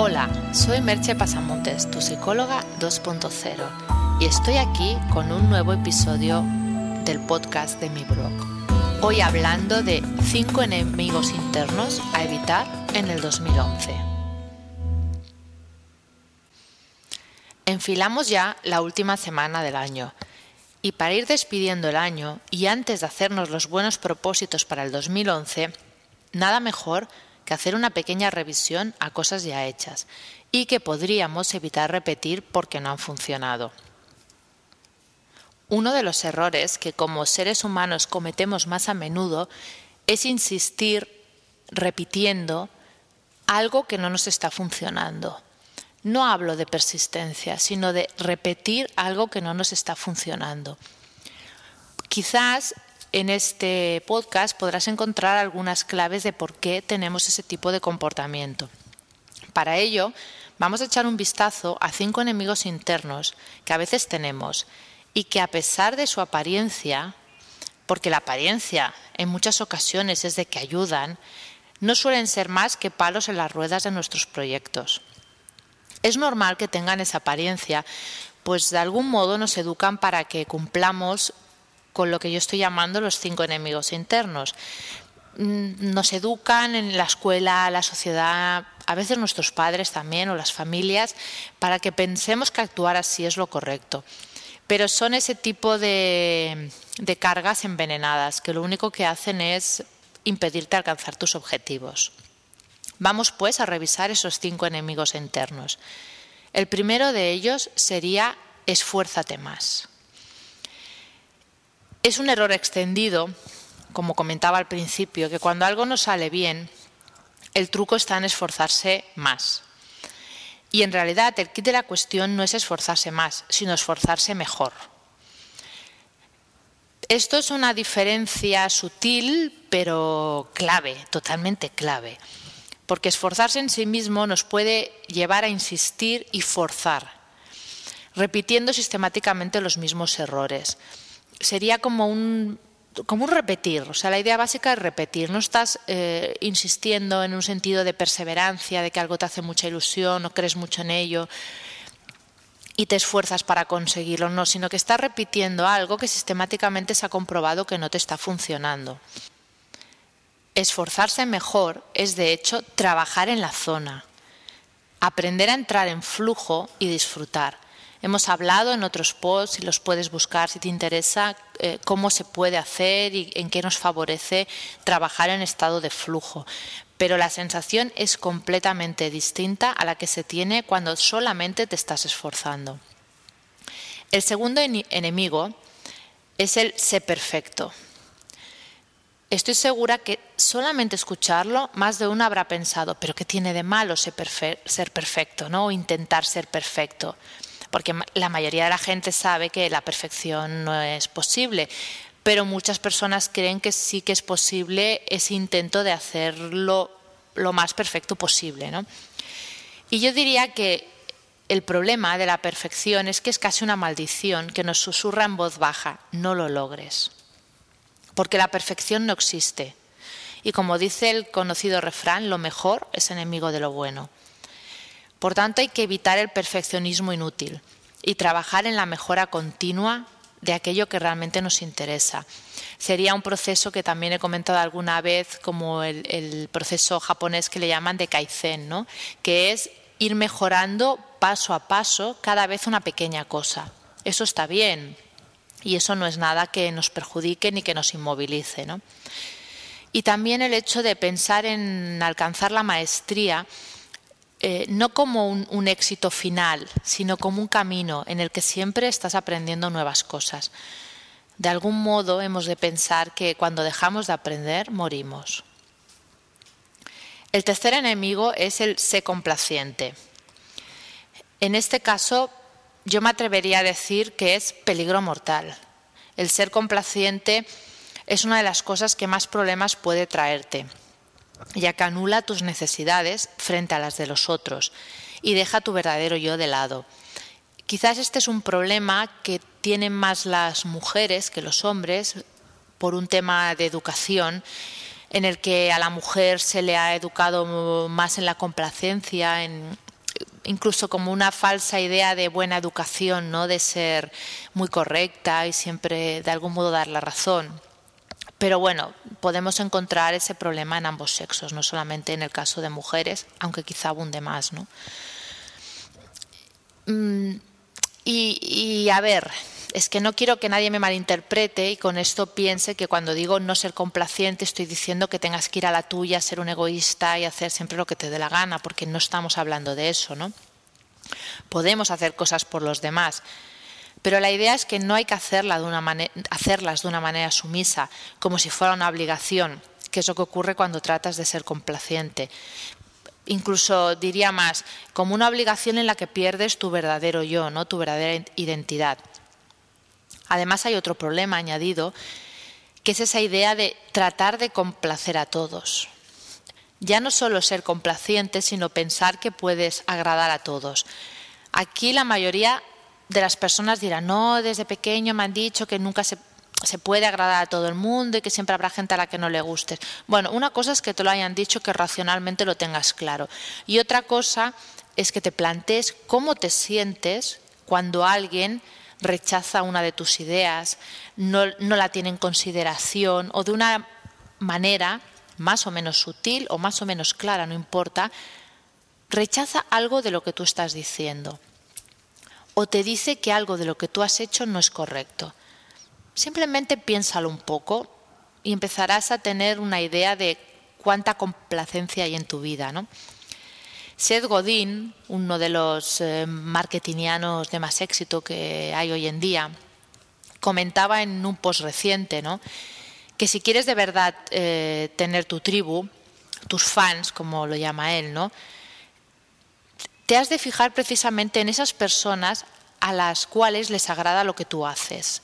Hola, soy Merche Pasamontes, tu psicóloga 2.0, y estoy aquí con un nuevo episodio del podcast de mi blog. Hoy hablando de 5 enemigos internos a evitar en el 2011. Enfilamos ya la última semana del año. Y para ir despidiendo el año y antes de hacernos los buenos propósitos para el 2011, nada mejor hacer una pequeña revisión a cosas ya hechas y que podríamos evitar repetir porque no han funcionado. Uno de los errores que como seres humanos cometemos más a menudo es insistir repitiendo algo que no nos está funcionando. No hablo de persistencia, sino de repetir algo que no nos está funcionando. Quizás en este podcast podrás encontrar algunas claves de por qué tenemos ese tipo de comportamiento. Para ello, vamos a echar un vistazo a cinco enemigos internos que a veces tenemos y que a pesar de su apariencia, porque la apariencia en muchas ocasiones es de que ayudan, no suelen ser más que palos en las ruedas de nuestros proyectos. Es normal que tengan esa apariencia, pues de algún modo nos educan para que cumplamos con lo que yo estoy llamando los cinco enemigos internos. Mm, nos educan en la escuela, la sociedad, a veces nuestros padres también o las familias, para que pensemos que actuar así es lo correcto. Pero son ese tipo de, de cargas envenenadas que lo único que hacen es impedirte alcanzar tus objetivos. Vamos pues a revisar esos cinco enemigos internos. El primero de ellos sería esfuérzate más. Es un error extendido, como comentaba al principio, que cuando algo no sale bien, el truco está en esforzarse más. Y en realidad el kit de la cuestión no es esforzarse más, sino esforzarse mejor. Esto es una diferencia sutil, pero clave, totalmente clave, porque esforzarse en sí mismo nos puede llevar a insistir y forzar, repitiendo sistemáticamente los mismos errores sería como un, como un repetir, o sea, la idea básica es repetir, no estás eh, insistiendo en un sentido de perseverancia, de que algo te hace mucha ilusión o crees mucho en ello y te esfuerzas para conseguirlo, no, sino que estás repitiendo algo que sistemáticamente se ha comprobado que no te está funcionando. Esforzarse mejor es, de hecho, trabajar en la zona, aprender a entrar en flujo y disfrutar. Hemos hablado en otros posts, y los puedes buscar si te interesa, eh, cómo se puede hacer y en qué nos favorece trabajar en estado de flujo. Pero la sensación es completamente distinta a la que se tiene cuando solamente te estás esforzando. El segundo enemigo es el ser perfecto. Estoy segura que solamente escucharlo, más de uno habrá pensado, pero ¿qué tiene de malo ser, perfecto, ¿no? o intentar ser perfecto? Porque la mayoría de la gente sabe que la perfección no es posible, pero muchas personas creen que sí que es posible ese intento de hacerlo lo más perfecto posible. ¿no? Y yo diría que el problema de la perfección es que es casi una maldición que nos susurra en voz baja, no lo logres, porque la perfección no existe. Y como dice el conocido refrán, lo mejor es enemigo de lo bueno. Por tanto, hay que evitar el perfeccionismo inútil y trabajar en la mejora continua de aquello que realmente nos interesa. Sería un proceso que también he comentado alguna vez como el, proceso japonés que le llaman de kaizen, ¿no? que es ir mejorando paso a paso cada vez una pequeña cosa. Eso está bien y eso no es nada que nos perjudique ni que nos inmovilice. Y también el hecho de pensar en alcanzar la maestría eh, no como un, éxito final, sino como un camino en el que siempre estás aprendiendo nuevas cosas. De algún modo hemos de pensar que cuando dejamos de aprender, morimos. El tercer enemigo es el ser complaciente. En este caso, yo me atrevería a decir que es peligro mortal. El ser complaciente es una de las cosas que más problemas puede traerte ya que anula tus necesidades frente a las de los otros y deja tu verdadero yo de lado. Quizás este es un problema que tienen más las mujeres que los hombres por un tema de educación en el que a la mujer se le ha educado más en la complacencia, en, incluso como una falsa idea de buena educación, ¿no? de ser muy correcta y siempre de algún modo dar la razón. Pero bueno, podemos encontrar ese problema en ambos sexos, no solamente en el caso de mujeres, aunque quizá abunde más. ¿no? Mm, y, y a ver, es que no quiero que nadie me malinterprete y con esto piense que cuando digo no ser complaciente estoy diciendo que tengas que ir a la tuya, ser un egoísta y hacer siempre lo que te dé la gana, porque no estamos hablando de eso, ¿no? Podemos hacer cosas por los demás, pero la idea es que no hay que hacerlas de una manera sumisa, como si fuera una obligación, que es lo que ocurre cuando tratas de ser complaciente. Incluso diría más, como una obligación en la que pierdes tu verdadero yo, ¿no? tu verdadera identidad. Además hay otro problema añadido, que es esa idea de tratar de complacer a todos. Ya no solo ser complaciente, sino pensar que puedes agradar a todos. Aquí la mayoría de las personas dirán, no, desde pequeño me han dicho que nunca se, se, puede agradar a todo el mundo y que siempre habrá gente a la que no le guste. Bueno, una cosa es que te lo hayan dicho, que racionalmente lo tengas claro. Y otra cosa es que te plantees cómo te sientes cuando alguien rechaza una de tus ideas, no, no la tiene en consideración o de una manera más o menos sutil o más o menos clara, no importa, rechaza algo de lo que tú estás diciendo o te dice que algo de lo que tú has hecho no es correcto. Simplemente piénsalo un poco y empezarás a tener una idea de cuánta complacencia hay en tu vida, ¿no? Seth Godin, uno de los eh, marketingianos de más éxito que hay hoy en día, comentaba en un post reciente ¿no? que si quieres de verdad eh, tener tu tribu, tus fans, como lo llama él, ¿no? Te has de fijar precisamente en esas personas a las cuales les agrada lo que tú haces.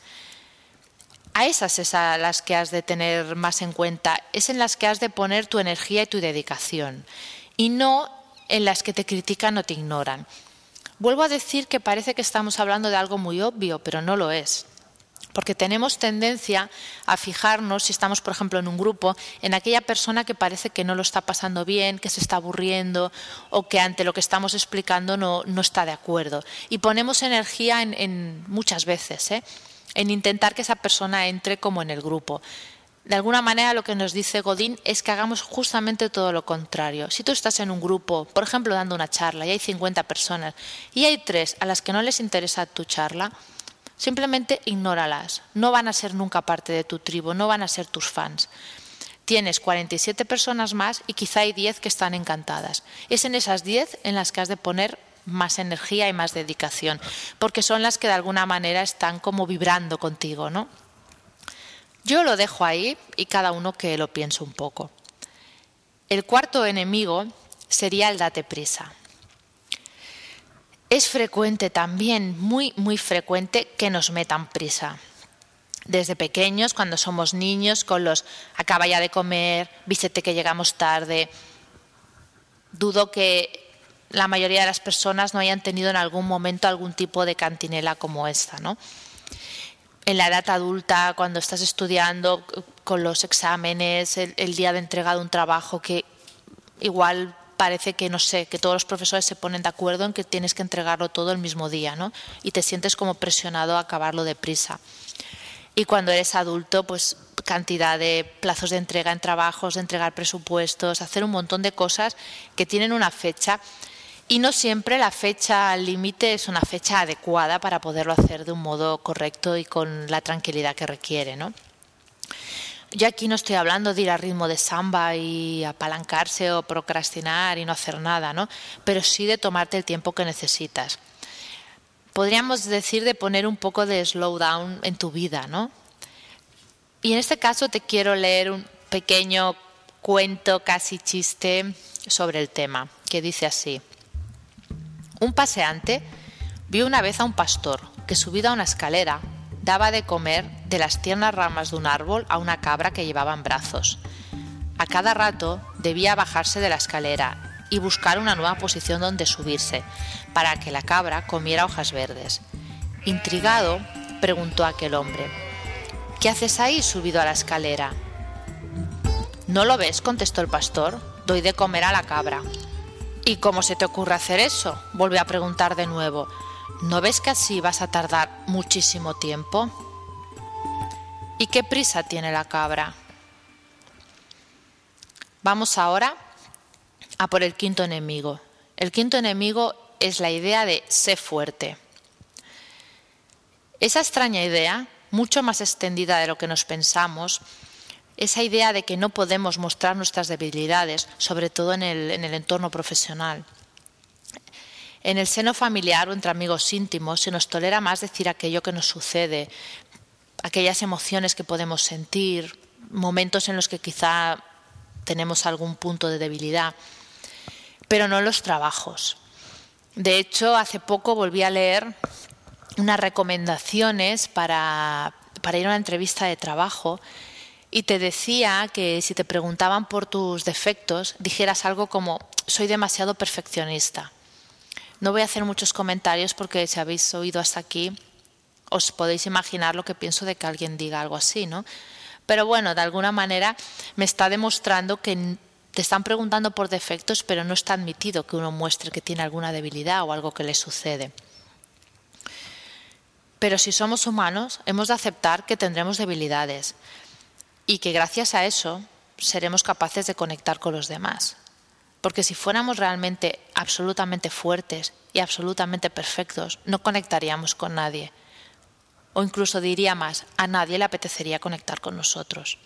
A esas es a las que has de tener más en cuenta, es en las que has de poner tu energía y tu dedicación, y no en las que te critican o te ignoran. Vuelvo a decir que parece que estamos hablando de algo muy obvio, pero no lo es. Porque tenemos tendencia a fijarnos, si estamos, por ejemplo, en un grupo, en aquella persona que parece que no lo está pasando bien, que se está aburriendo o que ante lo que estamos explicando no, no está de acuerdo. Y ponemos energía en, muchas veces, ¿eh? en intentar que esa persona entre como en el grupo. De alguna manera lo que nos dice Godín es que hagamos justamente todo lo contrario. Si tú estás en un grupo, por ejemplo, dando una charla y hay 50 personas y hay tres a las que no les interesa tu charla, simplemente ignóralas. No van a ser nunca parte de tu tribu, no van a ser tus fans. Tienes 47 personas más y quizá hay 10 que están encantadas. Es en esas 10 en las que has de poner más energía y más dedicación, porque son las que de alguna manera están como vibrando contigo, ¿no? Yo lo dejo ahí y cada uno que lo piense un poco. El cuarto enemigo sería el date prisa. Es frecuente también, muy, muy frecuente, que nos metan prisa. Desde pequeños, cuando somos niños, con los acaba ya de comer, vístete que llegamos tarde. Dudo que la mayoría de las personas no hayan tenido en algún momento algún tipo de cantinela como esta, ¿no? en la edad adulta, cuando estás estudiando con los exámenes, el, día de entrega de un trabajo que igual parece que, no sé, que todos los profesores se ponen de acuerdo en que tienes que entregarlo todo el mismo día, ¿no? Y te sientes como presionado a acabarlo deprisa. Y cuando eres adulto, pues cantidad de plazos de entrega en trabajos, de entregar presupuestos, hacer un montón de cosas que tienen una fecha y no siempre la fecha límite es una fecha adecuada para poderlo hacer de un modo correcto y con la tranquilidad que requiere. ¿no? Yo aquí no estoy hablando de ir a ritmo de samba y apalancarse o procrastinar y no hacer nada, ¿no? pero sí de tomarte el tiempo que necesitas. Podríamos decir de poner un poco de slowdown en tu vida, ¿no? Y en este caso te quiero leer un pequeño cuento, casi chiste, sobre el tema, que dice así. Un paseante vio una vez a un pastor que subido a una escalera daba de comer de las tiernas ramas de un árbol a una cabra que llevaba en brazos. A cada rato debía bajarse de la escalera y buscar una nueva posición donde subirse, para que la cabra comiera hojas verdes. Intrigado, preguntó aquel hombre, ¿Qué haces ahí subido a la escalera? ¿No lo ves? contestó el pastor. Doy de comer a la cabra. ¿Y cómo se te ocurre hacer eso? Volví a preguntar de nuevo. ¿No ves que así vas a tardar muchísimo tiempo? ¿Y qué prisa tiene la cabra? Vamos ahora a por el quinto enemigo. El quinto enemigo es la idea de ser fuerte. Esa extraña idea, mucho más extendida de lo que nos pensamos, esa idea de que no podemos mostrar nuestras debilidades, sobre todo en el, en el entorno profesional. En el seno familiar o entre amigos íntimos se nos tolera más decir aquello que nos sucede, aquellas emociones que podemos sentir, momentos en los que quizá tenemos algún punto de debilidad, pero no los trabajos. De hecho, hace poco volví a leer unas recomendaciones para, para ir a una entrevista de trabajo y te decía que si te preguntaban por tus defectos, dijeras algo como soy demasiado perfeccionista. No voy a hacer muchos comentarios porque si habéis oído hasta aquí, os podéis imaginar lo que pienso de que alguien diga algo así, ¿no? Pero bueno, de alguna manera me está demostrando que te están preguntando por defectos, pero no está admitido que uno muestre que tiene alguna debilidad o algo que le sucede. Pero si somos humanos, hemos de aceptar que tendremos debilidades y que gracias a eso seremos capaces de conectar con los demás. Porque si fuéramos realmente absolutamente fuertes y absolutamente perfectos, no conectaríamos con nadie. O incluso diría más, a nadie le apetecería conectar con nosotros.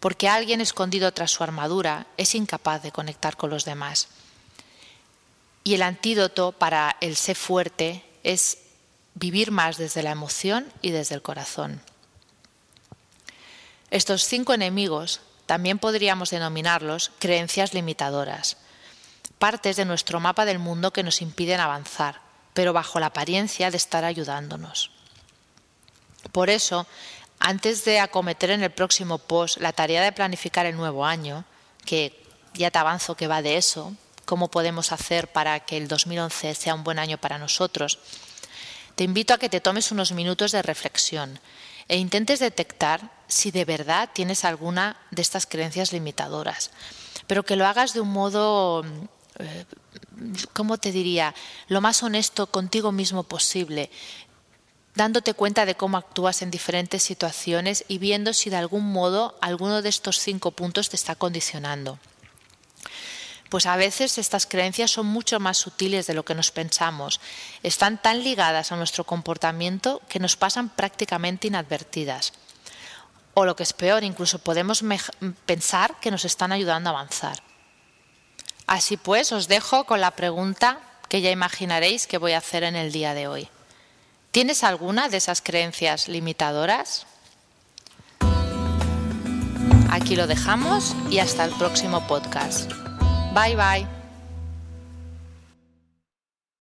Porque alguien escondido tras su armadura es incapaz de conectar con los demás. Y el antídoto para el ser fuerte es vivir más desde la emoción y desde el corazón. Estos cinco enemigos también podríamos denominarlos creencias limitadoras, partes de nuestro mapa del mundo que nos impiden avanzar, pero bajo la apariencia de estar ayudándonos. Por eso, antes de acometer en el próximo post la tarea de planificar el nuevo año, que ya te avanzo que va de eso, cómo podemos hacer para que el 2011 sea un buen año para nosotros, te invito a que te tomes unos minutos de reflexión e intentes detectar si de verdad tienes alguna de estas creencias limitadoras, pero que lo hagas de un modo, eh, ¿cómo te diría?, lo más honesto contigo mismo posible, dándote cuenta de cómo actúas en diferentes situaciones y viendo si de algún modo alguno de estos cinco puntos te está condicionando. Pues a veces estas creencias son mucho más sutiles de lo que nos pensamos. Están tan ligadas a nuestro comportamiento que nos pasan prácticamente inadvertidas. O lo que es peor, incluso podemos pensar que nos están ayudando a avanzar. Así pues, os dejo con la pregunta que ya imaginaréis que voy a hacer en el día de hoy. ¿Tienes alguna de esas creencias limitadoras? Aquí lo dejamos y hasta el próximo podcast. Bye bye.